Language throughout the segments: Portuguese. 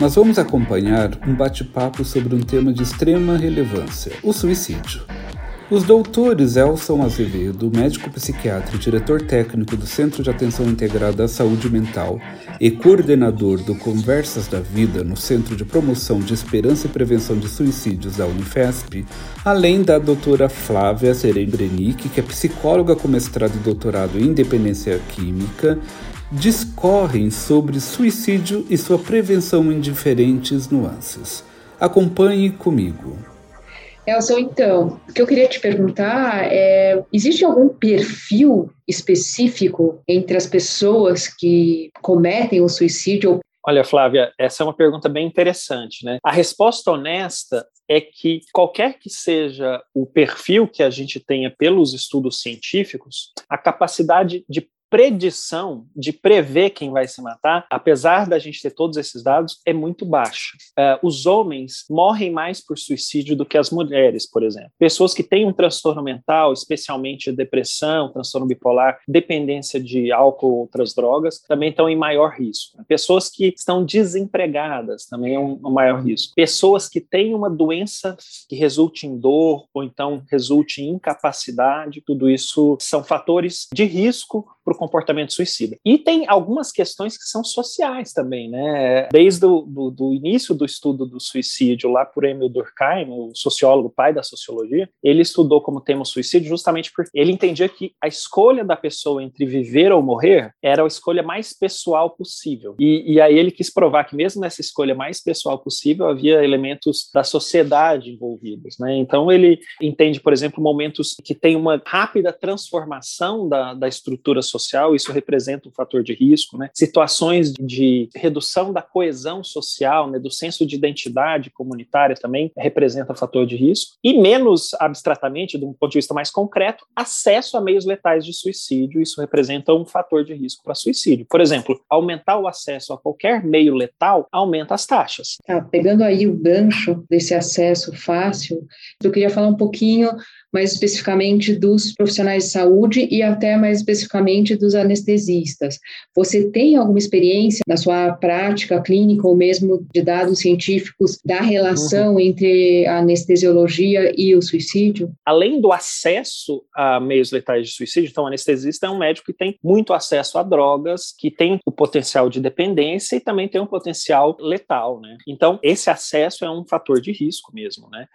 nós vamos acompanhar um bate-papo sobre um tema de extrema relevância: o suicídio. Os doutores Elson Azevedo, médico psiquiatra e diretor técnico do Centro de Atenção Integrada à Saúde Mental e coordenador do Conversas da Vida no Centro de Promoção de Esperança e Prevenção de Suicídios da Unifesp, além da doutora Flávia Serembrenic, que é psicóloga com mestrado e doutorado em Independência Química, discorrem sobre suicídio e sua prevenção em diferentes nuances. Acompanhe comigo. Elson, então, o que eu queria te perguntar é: existe algum perfil específico entre as pessoas que cometem o suicídio? Olha, Flávia, essa é uma pergunta bem interessante, né? A resposta honesta é que qualquer que seja o perfil que a gente tenha pelos estudos científicos, a capacidade de predição de prever quem vai se matar, apesar da gente ter todos esses dados, é muito baixa. Uh, os homens morrem mais por suicídio do que as mulheres, por exemplo. Pessoas que têm um transtorno mental, especialmente depressão, transtorno bipolar, dependência de álcool ou outras drogas, também estão em maior risco. Pessoas que estão desempregadas também é um, um maior risco. Pessoas que têm uma doença que resulte em dor ou então resulte em incapacidade, tudo isso são fatores de risco para o comportamento suicida. E tem algumas questões que são sociais também, né? Desde o do, do início do estudo do suicídio, lá por Emil Durkheim, o sociólogo pai da sociologia, ele estudou como tema o suicídio justamente porque ele entendia que a escolha da pessoa entre viver ou morrer era a escolha mais pessoal possível. E, e aí ele quis provar que mesmo nessa escolha mais pessoal possível havia elementos da sociedade envolvidos, né? Então ele entende, por exemplo, momentos que tem uma rápida transformação da, da estrutura social social, isso representa um fator de risco, né? Situações de redução da coesão social, né, do senso de identidade comunitária também representa um fator de risco. E menos abstratamente, de um ponto de vista mais concreto, acesso a meios letais de suicídio, isso representa um fator de risco para suicídio. Por exemplo, aumentar o acesso a qualquer meio letal aumenta as taxas. Tá, pegando aí o gancho desse acesso fácil, eu queria falar um pouquinho mais especificamente dos profissionais de saúde e até mais especificamente dos anestesistas. Você tem alguma experiência na sua prática clínica ou mesmo de dados científicos da relação uhum. entre a anestesiologia e o suicídio? Além do acesso a meios letais de suicídio, então o anestesista é um médico que tem muito acesso a drogas, que tem o potencial de dependência e também tem um potencial letal, né? Então esse acesso é um fator de risco mesmo, né?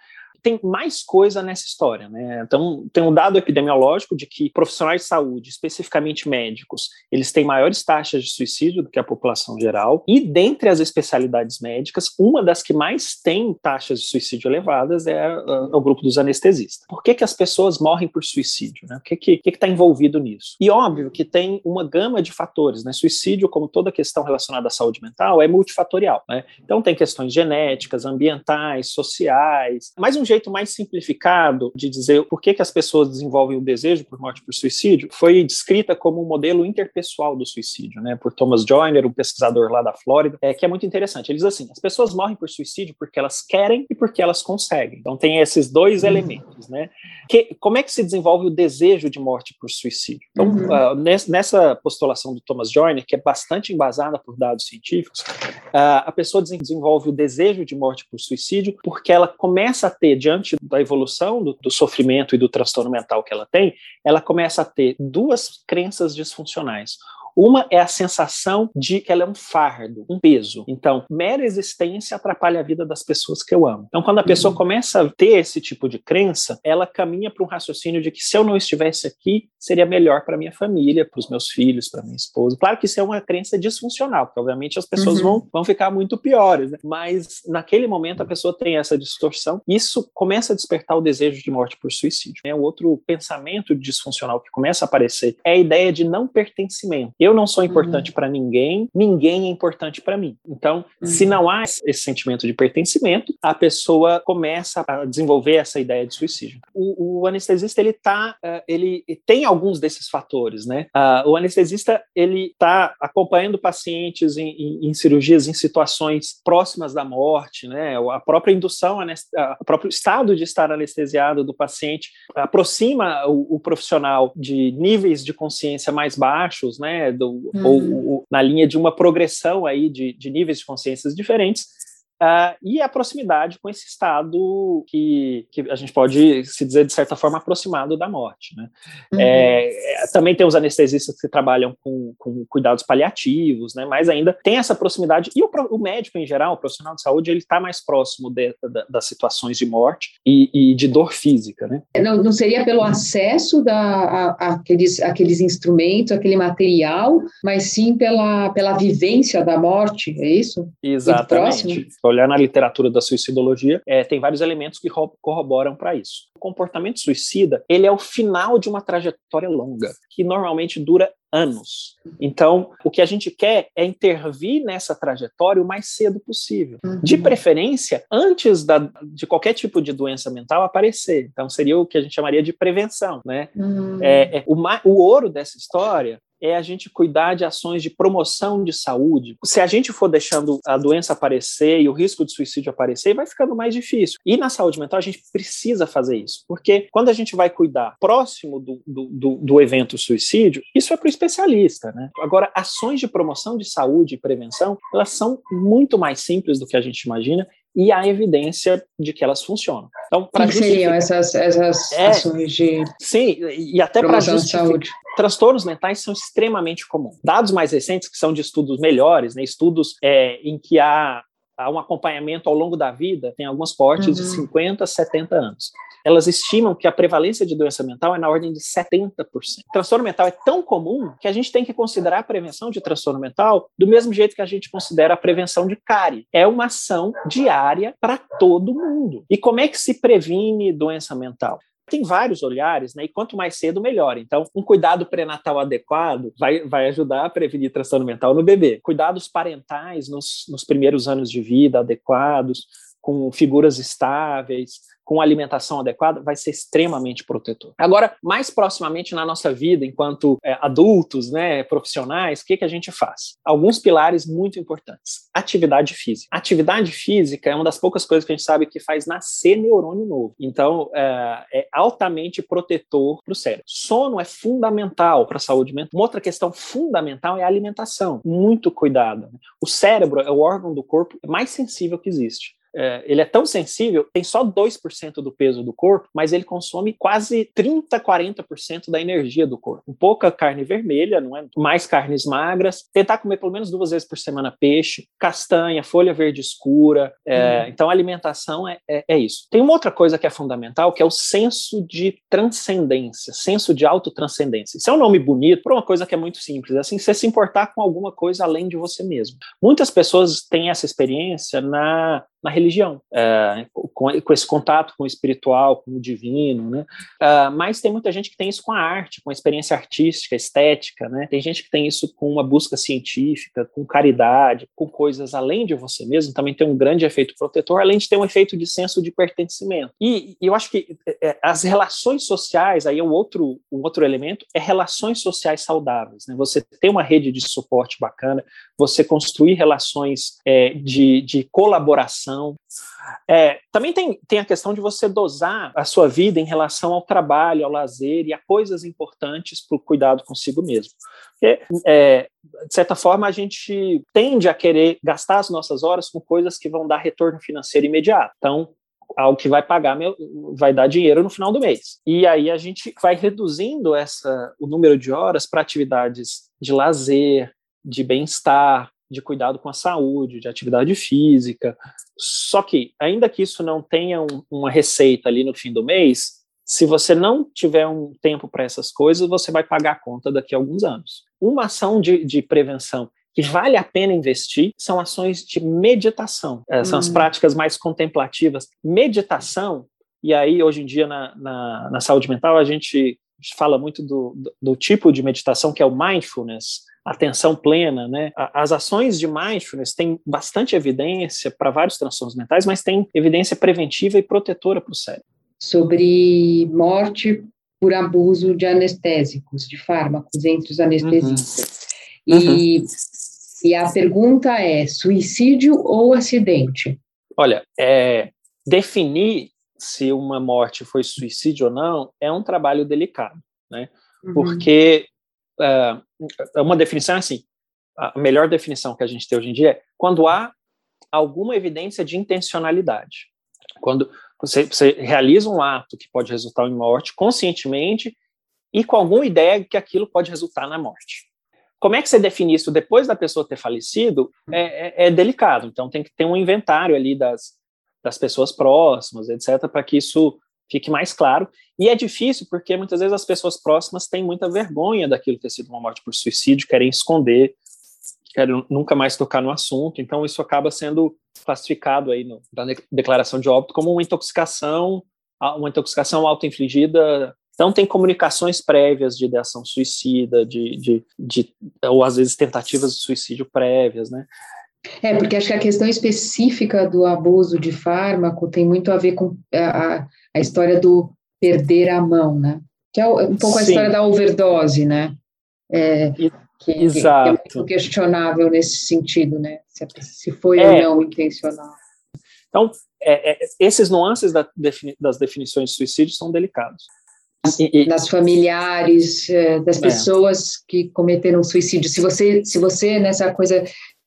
Tem mais coisa nessa história, né? Então, tem um dado epidemiológico de que profissionais de saúde, especificamente médicos, eles têm maiores taxas de suicídio do que a população geral. E dentre as especialidades médicas, uma das que mais tem taxas de suicídio elevadas é, uh, o grupo dos anestesistas. Por que, que as pessoas morrem por suicídio? Né? O que está que, que tá envolvido nisso? E óbvio que tem uma gama de fatores, né? Suicídio, como toda questão relacionada à saúde mental, é multifatorial, né? Então tem questões genéticas, ambientais, sociais, mas um jeito mais simplificado de dizer por que, que as pessoas desenvolvem o desejo por morte por suicídio foi descrita como um modelo interpessoal do suicídio, né, por Thomas Joyner, um pesquisador lá da Flórida, é, que é muito interessante. Ele diz assim: as pessoas morrem por suicídio porque elas querem e porque elas conseguem. Então tem esses dois uhum. elementos, né? Que, como é que se desenvolve o desejo de morte por suicídio? Então, uhum. uh, nessa postulação do Thomas Joyner, que é bastante embasada por dados científicos, a pessoa desenvolve o desejo de morte por suicídio porque ela começa a ter diante da evolução do, do, sofrimento e do transtorno mental que ela tem, ela começa a ter duas crenças disfuncionais. Uma é a sensação de que ela é um fardo, um peso. Então, mera existência atrapalha a vida das pessoas que eu amo. Então, quando a pessoa uhum. começa a ter esse tipo de crença, ela caminha para um raciocínio de que se eu não estivesse aqui, seria melhor para minha família, para os meus filhos, para minha esposa. Claro que isso é uma crença disfuncional, porque obviamente as pessoas uhum. vão, vão ficar muito piores, né? mas naquele momento a pessoa tem essa distorção. Isso começa a despertar o desejo de morte por suicídio. É um outro pensamento disfuncional que começa a aparecer é a ideia de não pertencimento Eu não sou importante uhum. para ninguém, ninguém é importante para mim. Então, uhum. se não há esse sentimento de pertencimento, a pessoa começa a desenvolver essa ideia de suicídio. O, o anestesista ele tá, uh, ele tem alguns desses fatores, né? Uh, o anestesista ele está acompanhando pacientes em, em, em, cirurgias em situações próximas da morte, né? A própria indução, o próprio estado de estar anestesiado do paciente aproxima o, o profissional de níveis de consciência mais baixos, né? Do, uhum. ou, ou, na linha de uma progressão aí de, de níveis de consciências diferentes Uh, e a proximidade com esse estado que, que a gente pode se dizer, de certa forma, aproximado da morte. Né? Uhum. É, é, também tem os anestesistas que trabalham com, com, cuidados paliativos, né? mas ainda tem essa proximidade. E o, o médico, em geral, o profissional de saúde, ele está mais próximo de, da, das situações de morte e, e, de dor física. Né? Não, não seria pelo acesso da, a, aqueles, aqueles instrumentos, aquele material, mas sim pela, pela vivência da morte, é isso? Exatamente olhar na literatura da suicidologia, é, tem vários elementos que corroboram para isso. O comportamento suicida, ele é o final de uma trajetória longa, que normalmente dura anos. Então, o que a gente quer é intervir nessa trajetória o mais cedo possível. Uhum. De preferência, antes da, de qualquer tipo de doença mental aparecer. Então, seria o que a gente chamaria de prevenção. Né? Uhum. É, é, o, o ouro dessa história é a gente cuidar de ações de promoção de saúde. Se a gente for deixando a doença aparecer e o risco de suicídio aparecer, vai ficando mais difícil. E na saúde mental a gente precisa fazer isso, porque quando a gente vai cuidar próximo do, do, do, do evento suicídio, isso é para o especialista. Né? Agora, ações de promoção de saúde e prevenção, elas são muito mais simples do que a gente imagina e há evidência de que elas funcionam. Então, para seriam essas, essas é, ações de sim e até para justificar transtornos mentais são extremamente comuns. Dados mais recentes que são de estudos melhores, né, estudos é, em que há há um acompanhamento ao longo da vida, tem algumas cohortes uhum. de 50 70 anos elas estimam que a prevalência de doença mental é na ordem de 70%. O transtorno mental é tão comum que a gente tem que considerar a prevenção de transtorno mental do mesmo jeito que a gente considera a prevenção de cárie. É uma ação diária para todo mundo. E como é que se previne doença mental? Tem vários olhares, né? E quanto mais cedo, melhor. Então, um cuidado pré-natal adequado vai, vai ajudar a prevenir transtorno mental no bebê. Cuidados parentais nos, nos primeiros anos de vida adequados, com figuras estáveis, com alimentação adequada, vai ser extremamente protetor. Agora, mais proximamente na nossa vida, enquanto é, adultos, né, profissionais, o que, que a gente faz? Alguns pilares muito importantes. Atividade física. Atividade física é uma das poucas coisas que a gente sabe que faz nascer neurônio novo. Então, é, é altamente protetor para o cérebro. Sono é fundamental para a saúde mental. Uma outra questão fundamental é a alimentação. Muito cuidado. O cérebro é o órgão do corpo mais sensível que existe é, ele é tão sensível, tem só 2% do peso do corpo, mas ele consome quase 30, 40% da energia do corpo. Um pouca carne vermelha, não é? Mais carnes magras, tentar comer pelo menos duas vezes por semana peixe, castanha, folha verde escura. É, hum. Então, a alimentação é, é, é, isso. Tem uma outra coisa que é fundamental, que é o senso de transcendência, senso de autotranscendência. Isso é um nome bonito para uma coisa que é muito simples, assim, você se importar com alguma coisa além de você mesmo. Muitas pessoas têm essa experiência na na religião, é, com, com, esse contato com o espiritual, com o divino, né? Uh, mas tem muita gente que tem isso com a arte, com a experiência artística, estética, né? Tem gente que tem isso com uma busca científica, com caridade, com coisas além de você mesmo, também tem um grande efeito protetor, além de ter um efeito de senso de pertencimento. E, e eu acho que é, as relações sociais, aí é um outro, um outro elemento, é relações sociais saudáveis, né? Você ter uma rede de suporte bacana, você construir relações é, de, de colaboração é, também tem, tem a questão de você dosar a sua vida em relação ao trabalho, ao lazer e a coisas importantes para o cuidado consigo mesmo. Porque, é, de certa forma, a gente tende a querer gastar as nossas horas com coisas que vão dar retorno financeiro imediato. Então, algo que vai pagar meu, vai dar dinheiro no final do mês. E aí a gente vai reduzindo essa o número de horas para atividades de lazer, de bem-estar, de cuidado com a saúde, de atividade física. Só que, ainda que isso não tenha um, uma receita ali no fim do mês, se você não tiver um tempo para essas coisas, você vai pagar a conta daqui a alguns anos. Uma ação de, de prevenção que vale a pena investir são ações de meditação, é, são as hum. práticas mais contemplativas. Meditação, e aí hoje em dia na, na, na saúde mental a gente fala muito do, do, do tipo de meditação que é o mindfulness, atenção plena, né? As ações de mindfulness têm bastante evidência para vários transtornos mentais, mas tem evidência preventiva e protetora para o cérebro. Sobre morte por abuso de anestésicos, de fármacos entre os anestesistas. Uhum. E, uhum. e a pergunta é: suicídio ou acidente? Olha, é, definir se uma morte foi suicídio ou não é um trabalho delicado, né? Uhum. Porque é uma definição assim, a melhor definição que a gente tem hoje em dia é quando há alguma evidência de intencionalidade. Quando você, você realiza um ato que pode resultar em morte conscientemente e com alguma ideia que aquilo pode resultar na morte. Como é que você define isso depois da pessoa ter falecido? É, é, é delicado. Então tem que ter um inventário ali das, das pessoas próximas, etc., para que isso fique mais claro. E é difícil porque muitas vezes as pessoas próximas têm muita vergonha daquilo ter sido uma morte por suicídio, querem esconder, querem nunca mais tocar no assunto. Então isso acaba sendo classificado aí no, na declaração de óbito como uma intoxicação, uma intoxicação auto-infligida. Então tem comunicações prévias de ideação suicida, de, de, de, ou às vezes tentativas de suicídio prévias, né? É, porque acho que a questão específica do abuso de fármaco tem muito a ver com a, a história do perder a mão, né? Que é um pouco Sim. a história da overdose, né? É, que, Exato. Que é muito questionável nesse sentido, né? Se, se foi é. ou não intencional. Então, é, é, esses nuances da defini das definições de suicídio são delicados. E, das familiares, é, das é. pessoas que cometeram suicídio. Se você, se você nessa coisa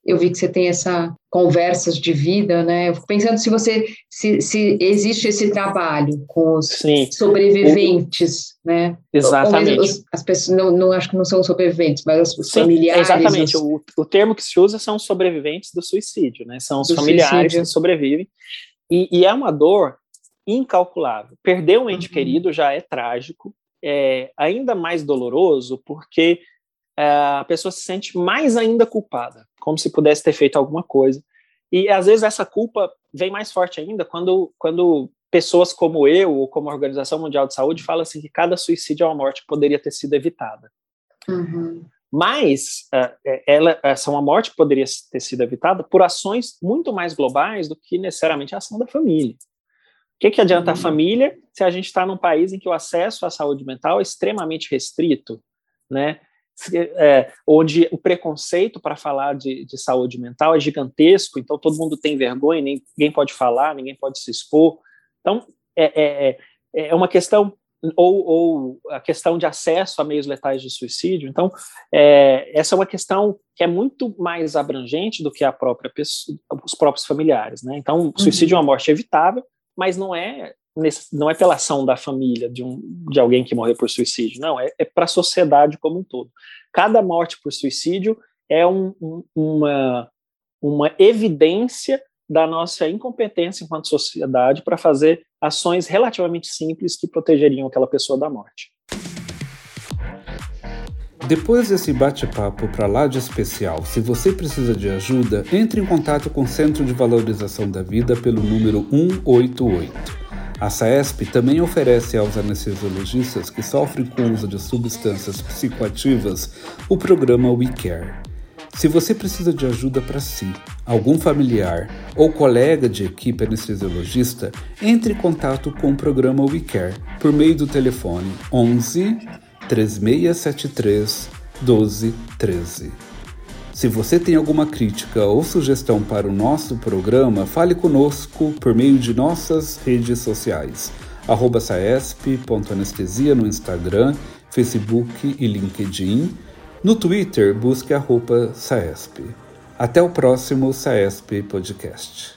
eu vi que você tem essa conversas de vida, né? Eu fico pensando se você se, se existe esse trabalho com os Sim. sobreviventes, o, né? Exatamente. Os, as pessoas não, não, acho que não são sobreviventes, mas os Sim, familiares. Exatamente. Os... O, o termo que se usa são sobreviventes do suicídio, né? São os familiares suicídio. que sobrevivem e, e, é uma dor incalculável. Perder um ente uhum. querido já é trágico, é ainda mais doloroso porque a pessoa se sente mais ainda culpada, como se pudesse ter feito alguma coisa. E às vezes essa culpa vem mais forte ainda quando, quando pessoas como eu ou como a Organização Mundial de Saúde falam assim que cada suicídio é uma morte poderia ter sido evitada. Uhum. Mas uh, ela, essa é uma morte poderia ter sido evitada por ações muito mais globais do que necessariamente a ação da família. O que, que adianta uhum. a família se a gente está num país em que o acesso à saúde mental é extremamente restrito, né? É, onde o preconceito para falar de, de, saúde mental é gigantesco, então todo mundo tem vergonha, ninguém pode falar, ninguém pode se expor. Então, é, é, é, é uma questão, ou, ou, a questão de acesso a meios letais de suicídio. Então, é, essa é uma questão que é muito mais abrangente do que a própria pessoa, os próprios familiares. Né? Então, suicídio uhum. é uma morte evitável, mas não é não é pela ação da família de, um, de alguém que morreu por suicídio, não, é, é para a sociedade como um todo. Cada morte por suicídio é um, um, uma, uma evidência da nossa incompetência enquanto sociedade para fazer ações relativamente simples que protegeriam aquela pessoa da morte. Depois desse bate-papo para lá de especial, se você precisa de ajuda, entre em contato com o Centro de Valorização da Vida pelo número 188. A SAESP também oferece aos anestesiologistas que sofrem com o uso de substâncias psicoativas o programa WeCare. Se você precisa de ajuda para si, algum familiar ou colega de equipe anestesiologista, entre em contato com o programa WeCare por meio do telefone 11 3673 1213. Se você tem alguma crítica ou sugestão para o nosso programa, fale conosco por meio de nossas redes sociais. Arroba saesp.anestesia no Instagram, Facebook e LinkedIn. No Twitter, busque a roupa Saesp. Até o próximo Saesp Podcast.